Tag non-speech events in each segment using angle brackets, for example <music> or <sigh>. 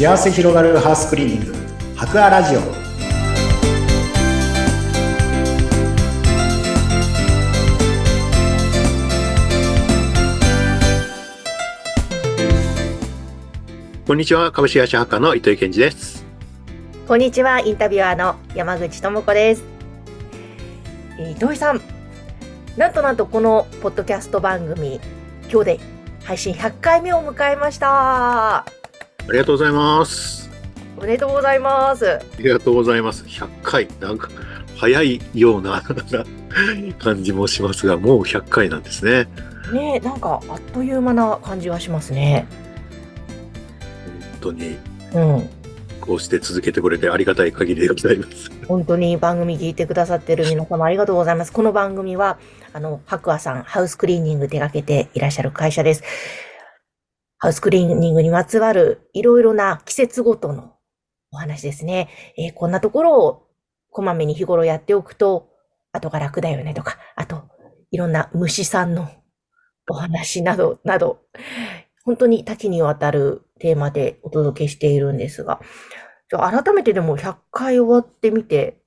幸せ広がるハウスクリーニング。博アラジオ。こんにちは。株式会社ハッカーの糸井健二です。こんにちは。インタビュアーの山口智子です、えー、糸井さん。なんとなんとこのポッドキャスト番組今日で配信100回目を迎えましたありがとうございます。おめでとうございます。ありがとうございます。100回。なんか早いような <laughs> 感じもしますがもう100回なんですね。ねなんかあっという間な感じはしますね。本当に。うん。こうして続けてくれてありがたい限りでございます。本当に番組聞いてくださってる皆様ありがとうございます。この番組は、あの、白亜さん、ハウスクリーニング手掛けていらっしゃる会社です。ハウスクリーニングにまつわるいろいろな季節ごとのお話ですね。えーこんなところをこまめに日頃やっておくと、後が楽だよねとか、あと、いろんな虫さんのお話など、など、本当に多岐にわたるテーマでお届けしているんですが、じゃあ改めてでも100回終わってみて、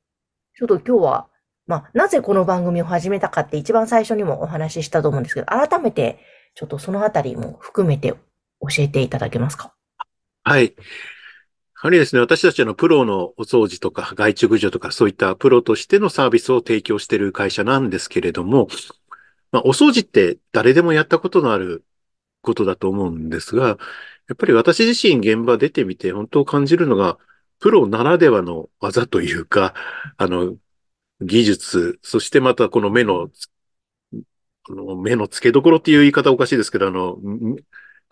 ちょっと今日は、まあ、なぜこの番組を始めたかって一番最初にもお話ししたと思うんですけど、改めて、ちょっとそのあたりも含めて教えていただけますか？はい。やはりですね、私たちのプロのお掃除とか外注駆除とかそういったプロとしてのサービスを提供している会社なんですけれども、まあ、お掃除って誰でもやったことのあることだと思うんですが、やっぱり私自身現場出てみて本当感じるのが、プロならではの技というか、あの、技術、そしてまたこの目の、あの目の付けどころっていう言い方おかしいですけど、あの、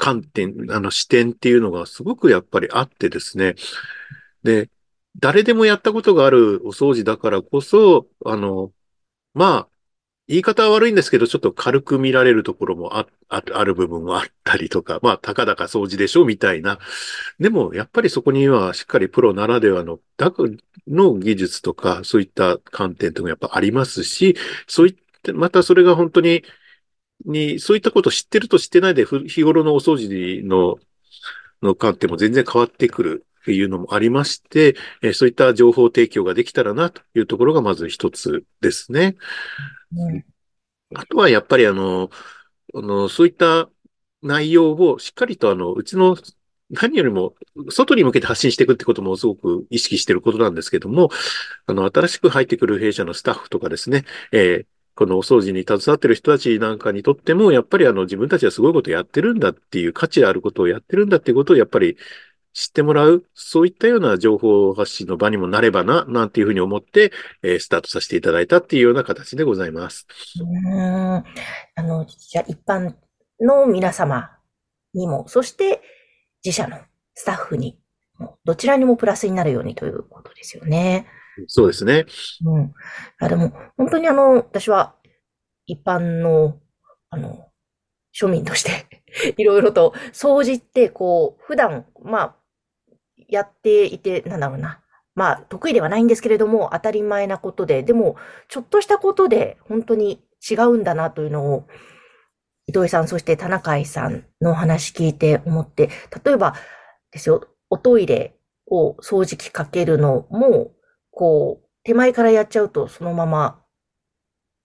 観点、あの視点っていうのがすごくやっぱりあってですね。で、誰でもやったことがあるお掃除だからこそ、あの、まあ、言い方は悪いんですけど、ちょっと軽く見られるところもああある部分もあったりとか、まあ、たかだか掃除でしょみたいな。でも、やっぱりそこにはしっかりプロならではの、だの技術とか、そういった観点ともやっぱありますし、そういった、またそれが本当に、に、そういったことを知ってると知ってないで、ふ日頃のお掃除の、の観点も全然変わってくるっていうのもありまして、えーそういった情報提供ができたらなというところがまず一つですね。うん。あとはやっぱりあの、あの、そういった内容をしっかりとあの、うちの何よりも外に向けて発信していくってこともすごく意識していることなんですけども、あの、新しく入ってくる弊社のスタッフとかですね、えーこのお掃除に携わっている人たちなんかにとっても、やっぱりあの自分たちはすごいことやってるんだっていう価値あることをやってるんだっていうことをやっぱり知ってもらう、そういったような情報発信の場にもなればな、なんていうふうに思って、えースタートさせていただいたっていうような形でございます。うん。あの、じゃ一般の皆様にも、そして自社のスタッフにも、どちらにもプラスになるようにということですよね。そうですね。うん。いや、でも、本当にあの、私は、一般の、あの、庶民として、<laughs> いろいろと、掃除って、こう、普段、まあ、やっていて、なんだろうな。まあ、得意ではないんですけれども、当たり前なことで、でも、ちょっとしたことで、本当に違うんだなというのを、糸井さん、そして田中井さんの話聞いて思って、例えばですよ、おトイレを掃除機かけるのも、こう、手前からやっちゃうと、そのまま、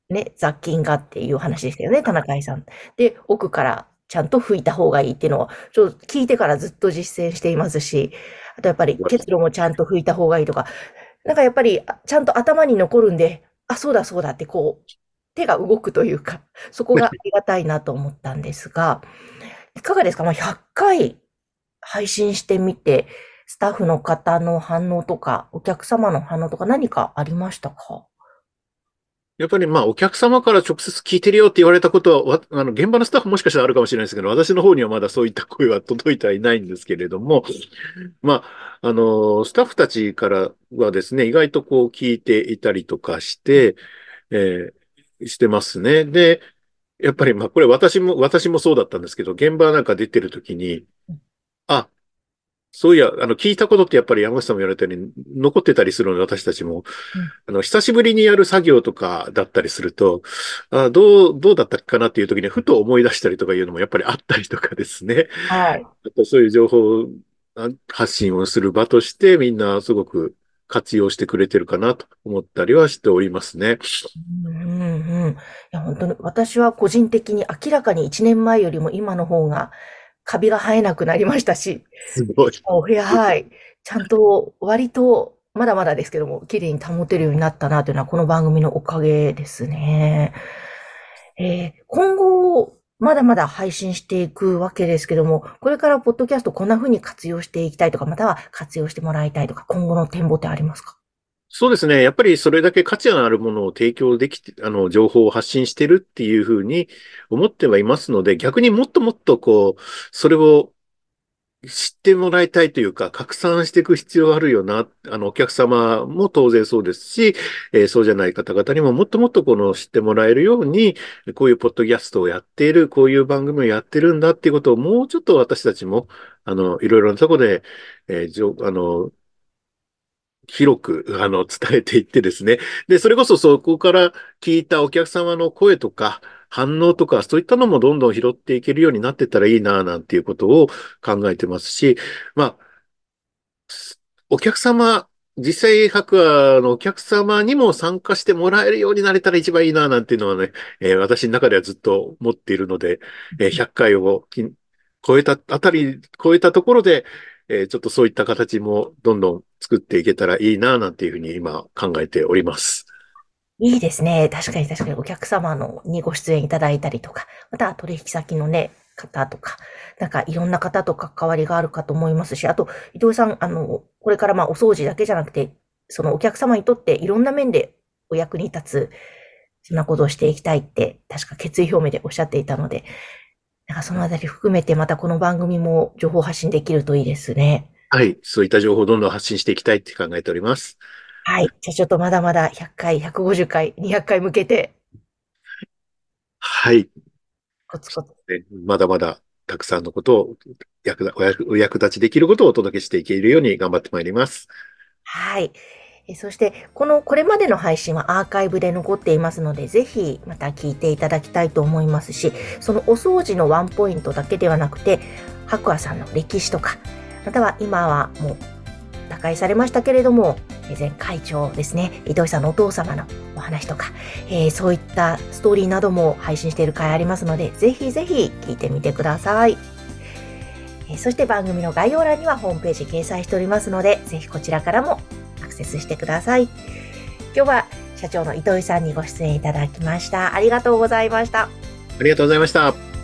ね、雑菌がっていう話でしたよね、田中井さん。で、奥からちゃんと拭いた方がいいっていうのは、ちょっと聞いてからずっと実践していますし、あとやっぱり結露もちゃんと拭いた方がいいとか、なんかやっぱりあちゃんと頭に残るんで、あ、そうだそうだってこう、手が動くというか、そこがありがたいなと思ったんですが、いかがですか？まあ、100回配信してみて、スタッフの方の反応とか、お客様の反応とか何かありましたか？やっぱりまあお客様から直接聞いてるよって言われたことは、わあの現場のスタッフもしかしたらあるかもしれないですけど、私の方にはまだそういった声は届いてはいないんですけれども、まあ、あの、スタッフたちからはですね、意外とこう聞いていたりとかして、えーしてますね。で、やっぱりまあこれ私も、私もそうだったんですけど、現場なんか出てるときに、あ、そういや、あの、聞いたことってやっぱり山下さんも言われたように残ってたりするので、私たちも。あの、久しぶりにやる作業とかだったりすると、あどう、どうだったかなっていう時にふと思い出したりとかいうのもやっぱりあったりとかですね。はい。あとそういう情報発信をする場としてみんなすごく活用してくれてるかなと思ったりはしておりますね。うんうんうん。いや、本当に、私は個人的に明らかに1年前よりも今の方がカビが生えなくなりましたし、すごい。お部屋、はい。ちゃんと、割と、まだまだですけども、綺麗に保てるようになったなというのは、この番組のおかげですね。えー今後、まだまだ配信していくわけですけども、これからポッドキャストこんな風に活用していきたいとか、または活用してもらいたいとか、今後の展望ってありますか？そうですね。やっぱりそれだけ価値のあるものを提供できて、あの、情報を発信してるっていうふうに思ってはいますので、逆にもっともっとこう、それを知ってもらいたいというか、拡散していく必要あるよな。あの、お客様も当然そうですし、えーそうじゃない方々にももっともっとこの知ってもらえるように、こういうポッドキャストをやっている、こういう番組をやってるんだっていうことをもうちょっと私たちも、あの、いろいろなとこで、えーじょあの、広く、あの、伝えていってですね。で、それこそそこから聞いたお客様の声とか、反応とか、そういったのもどんどん拾っていけるようになってたらいいな、なんていうことを考えてますし、まあ、お客様、実際白亜のお客様にも参加してもらえるようになれたら一番いいな、なんていうのはね、えー私の中ではずっと思っているので、えー100回を超えたあたり、超えたところで、えーちょっとそういった形もどんどん作っていけたらいいな、なんていうふうに今考えております。いいですね。確かに確かにお客様のにご出演いただいたりとか、また取引先のね、方とか、なんかいろんな方と関わりがあるかと思いますし、あと、伊藤さん、あの、これからまあお掃除だけじゃなくて、そのお客様にとっていろんな面でお役に立つ、そんなことをしていきたいって、確か決意表明でおっしゃっていたので、なんかそのあたり含めてまたこの番組も情報発信できるといいですね。はい。そういった情報をどんどん発信していきたいって考えております。はい。じゃあちょっとまだまだ100回、150回、200回向けて、はい。コツコツねまだまだたくさんのことを役立お役お役立ちできることをお届けしていけるように頑張ってまいります。はい。そして、この、これまでの配信はアーカイブで残っていますので、ぜひまた聞いていただきたいと思いますし、そのお掃除のワンポイントだけではなくて、白亜さんの歴史とか、または今はもう他界されましたけれども、前会長ですね、糸井さんのお父様のお話とか、えーそういったストーリーなども配信している回ありますので、ぜひぜひ聞いてみてください。えそして番組の概要欄にはホームページ掲載しておりますので、ぜひこちらからもアクセスしてください。今日は社長の糸井さんにご出演いただきました。ありがとうございました。ありがとうございました。